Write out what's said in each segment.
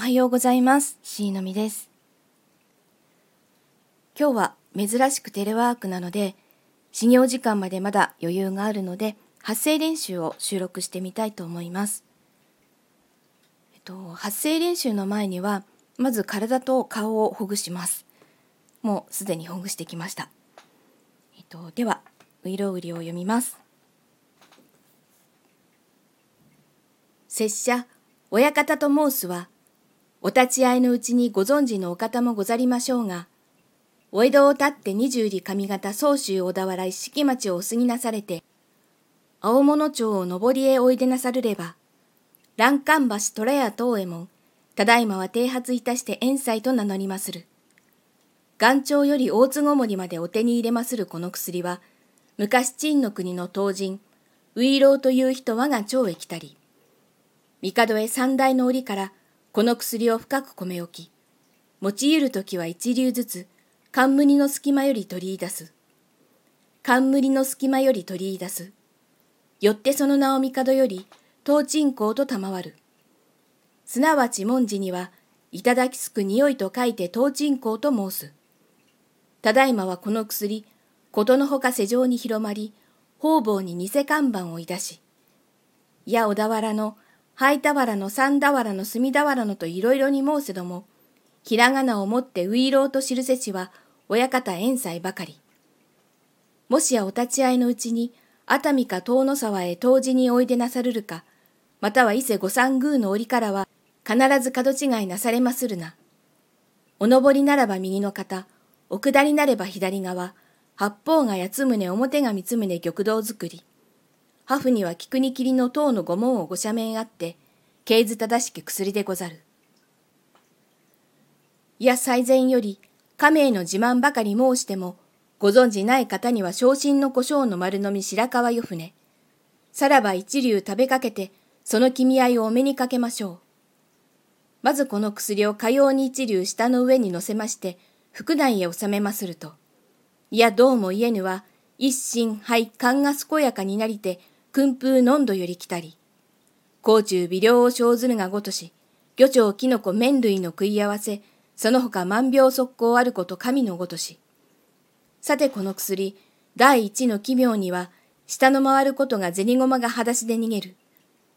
おはようございます。C のみです。今日は珍しくテレワークなので、始業時間までまだ余裕があるので、発声練習を収録してみたいと思います。えっと、発声練習の前には、まず体と顔をほぐします。もうすでにほぐしてきました。えっと、では、ういろうりを読みます。拙者、親方と申すは、お立ち会いのうちにご存知のお方もござりましょうが、お江戸を立って二十里上方総州小田原一式町をお過ぎなされて、青物町を上りへおいでなさるれば、欄干橋虎屋東右衛門、ただいまは剃髪いたして遠斎と名乗りまする。岩頂より大津ごもりまでお手に入れまするこの薬は、昔陳の国の当人、ウイローという人我が町へ来たり、帝へ三代の折から、この薬を深く込め置き、用いるときは一流ずつ、冠の隙間より取り出す。冠の隙間より取り出す。よってその名を帝より、東鎮公と賜る。すなわち文字には、いただきすく匂いと書いて東鎮公と申す。ただいまはこの薬、ことのほか世上に広まり、方々に偽看板をいだし、や小田原の灰俵の三俵の隅俵のといろいろに申せども、ひらがなをもってういろうと知るせしは親方遠斎ばかり。もしやお立ち会いのうちに熱海か遠野沢へ当時においでなさるるか、または伊勢御三宮の折からは必ず角違いなされまするな。お登りならば右の方、お下りなれば左側、八方が八つ宗表が三つ宗玉堂作り。ハフには菊に霧の塔の御門をご赦免あって、経図正しき薬でござる。いや最前より、家名の自慢ばかり申しても、ご存じない方には昇進の胡椒の丸飲み白川よ船。さらば一流食べかけて、その君合いをお目にかけましょう。まずこの薬をかように一流下の上に乗せまして、腹内へ収めますると。いやどうも言えぬは、一心肺勘が健やかになりて、訓風のんどより来たり、甲虫微量を生ずるがごとし、魚鳥キノコ麺類の食い合わせ、その他万病速攻あること神のごとし。さてこの薬、第一の奇妙には、下の回ることが銭駒が裸足で逃げる。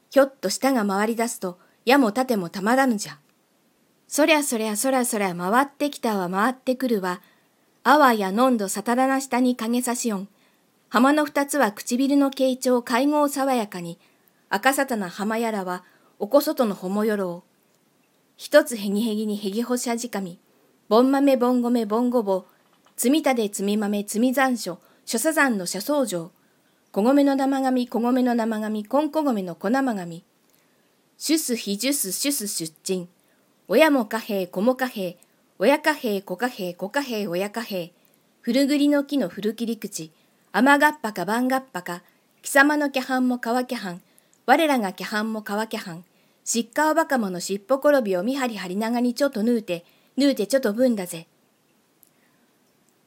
ひょっと下が回り出すと、矢も盾もたまらぬじゃ。そりゃそりゃそらそら回ってきたは回ってくるわ。あわやのんどさたらな下に影差しよん。浜の二つは唇の傾聴会合爽やかに、赤さたな浜やらは、おこそとのほもよろう。一つへぎへぎにへぎほしあじかみ、ぼん豆ぼん米ぼんごぼ、つみたでつみ豆つみ残暑、諸サ山の車窓城、小米の生紙、小米の生紙、こんこ米の小生紙、シュスヒジュスシュス出陳、親も貨幣、子も貨幣、親貨幣、子貨幣、子貨幣、親貨幣、古栗の木の古切り口、雨がっぱか番がっぱか、貴様の気半も川気半、我らが気半も川気半、しっかおばかものしっぽ転びを見張り張り長にちょっとぬうて、ぬうてちょっとぶんだぜ。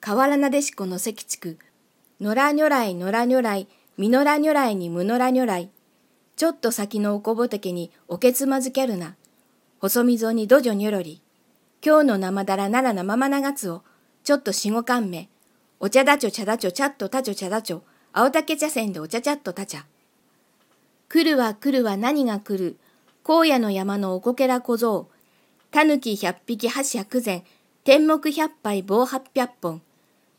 河原なでしこの関地区、野良如来野良如来、みのら如来にむのら如来、ちょっと先のおこぼてけにおけつまずけるな、細溝にどじょにょろり、今日の生だらなら生まながつを、ちょっとしごかんめ、お茶だちょ茶だちょちゃっとたちょ茶だちょ、青竹茶せんでお茶ちゃっとたちゃ。来るは来るは何が来る、荒野の山のおこけら小僧、たぬき百匹箸百膳、天目百杯棒八百本、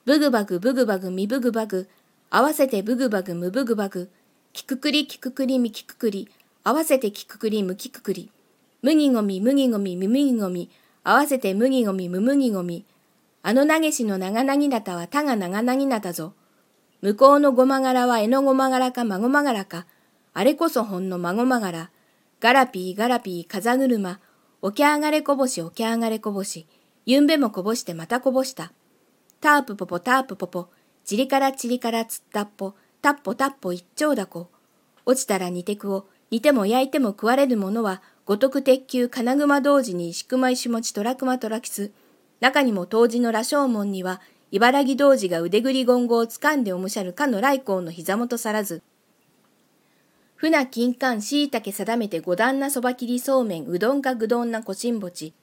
ブグバグブグバグみブグバグ、合わせてブグバグムブグバグ、きくくりきくくりみきくくり、合わせてきくくりむきくくり、麦ごみ麦ごみむ麦ごみ、合わせて麦ごみむ麦ごみ、あの投げしの長なぎなたはたが長なぎなたぞ。向こうのごまがらはえのごまがらかまごまがらか。あれこそほんのまごまがら。ガラピーガラピー風車。起き上がれこぼし起き上がれこぼし。ゆんべもこぼしてまたこぼした。タープポポタープポポ。ちりからちりからつったっぽ。たっぽたっぽ一丁だこ。落ちたら煮てくを。煮ても焼いても食われるものは、五徳鉄球金熊同時に石熊石持ちトラクマトラキス。中にも当時の羅生門には、茨城童子が腕ぐり言語を掴んでおむしゃるかの来光の膝元さらず。船金柑しいたけ定めて五段なそば切りそうめんうどんがぐどんなこしんぼち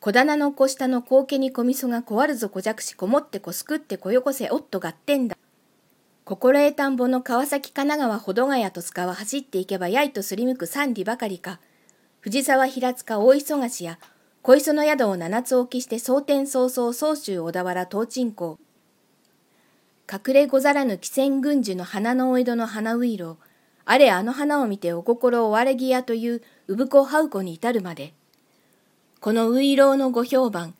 小棚の小下の高家に小味噌が壊るぞ小弱しこもってこすくってこよこせおっとがってんだ。心得田んぼの川崎神奈川保土ヶ谷と塚は走っていけばやいとすりむく三里ばかりか。藤沢平塚大忙しや小磯の宿を七つ置きして蒼天早々総州小田原東鎮港。隠れござらぬ汽船軍樹の花のお江戸の花ういろあれあの花を見てお心を割れぎやという産子ハウコに至るまで。このういろうのご評判、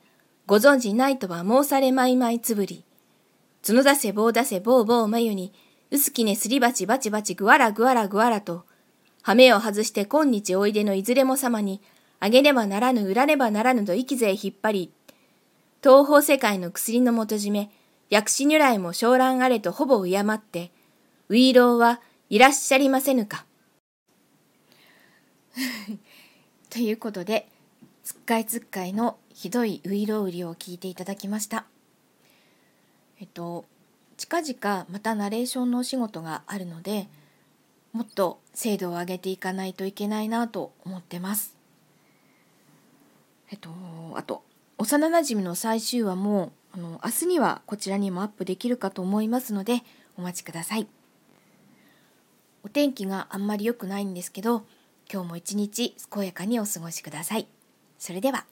ご存じないとは申されまいまいつぶり。角出せ棒出せ棒棒眉に、薄きねすり鉢バチバチぐわらぐわらぐわらと、羽目を外して今日おいでのいずれも様に、あげねばならぬ、売らねばならぬと息勢引っ張り、東方世界の薬の元締め、薬師如来も昇蘭あれとほぼ敬って、ウイローはいらっしゃりませぬか。ということで、つっかいつっかいのひどいウイロウリを聞いていただきました。えっと近々またナレーションのお仕事があるのでもっと精度を上げていかないといけないなと思ってます。えっとあと幼なじみの最終話もあの明日にはこちらにもアップできるかと思いますのでお待ちください。お天気があんまり良くないんですけど今日も一日健やかにお過ごしください。それでは。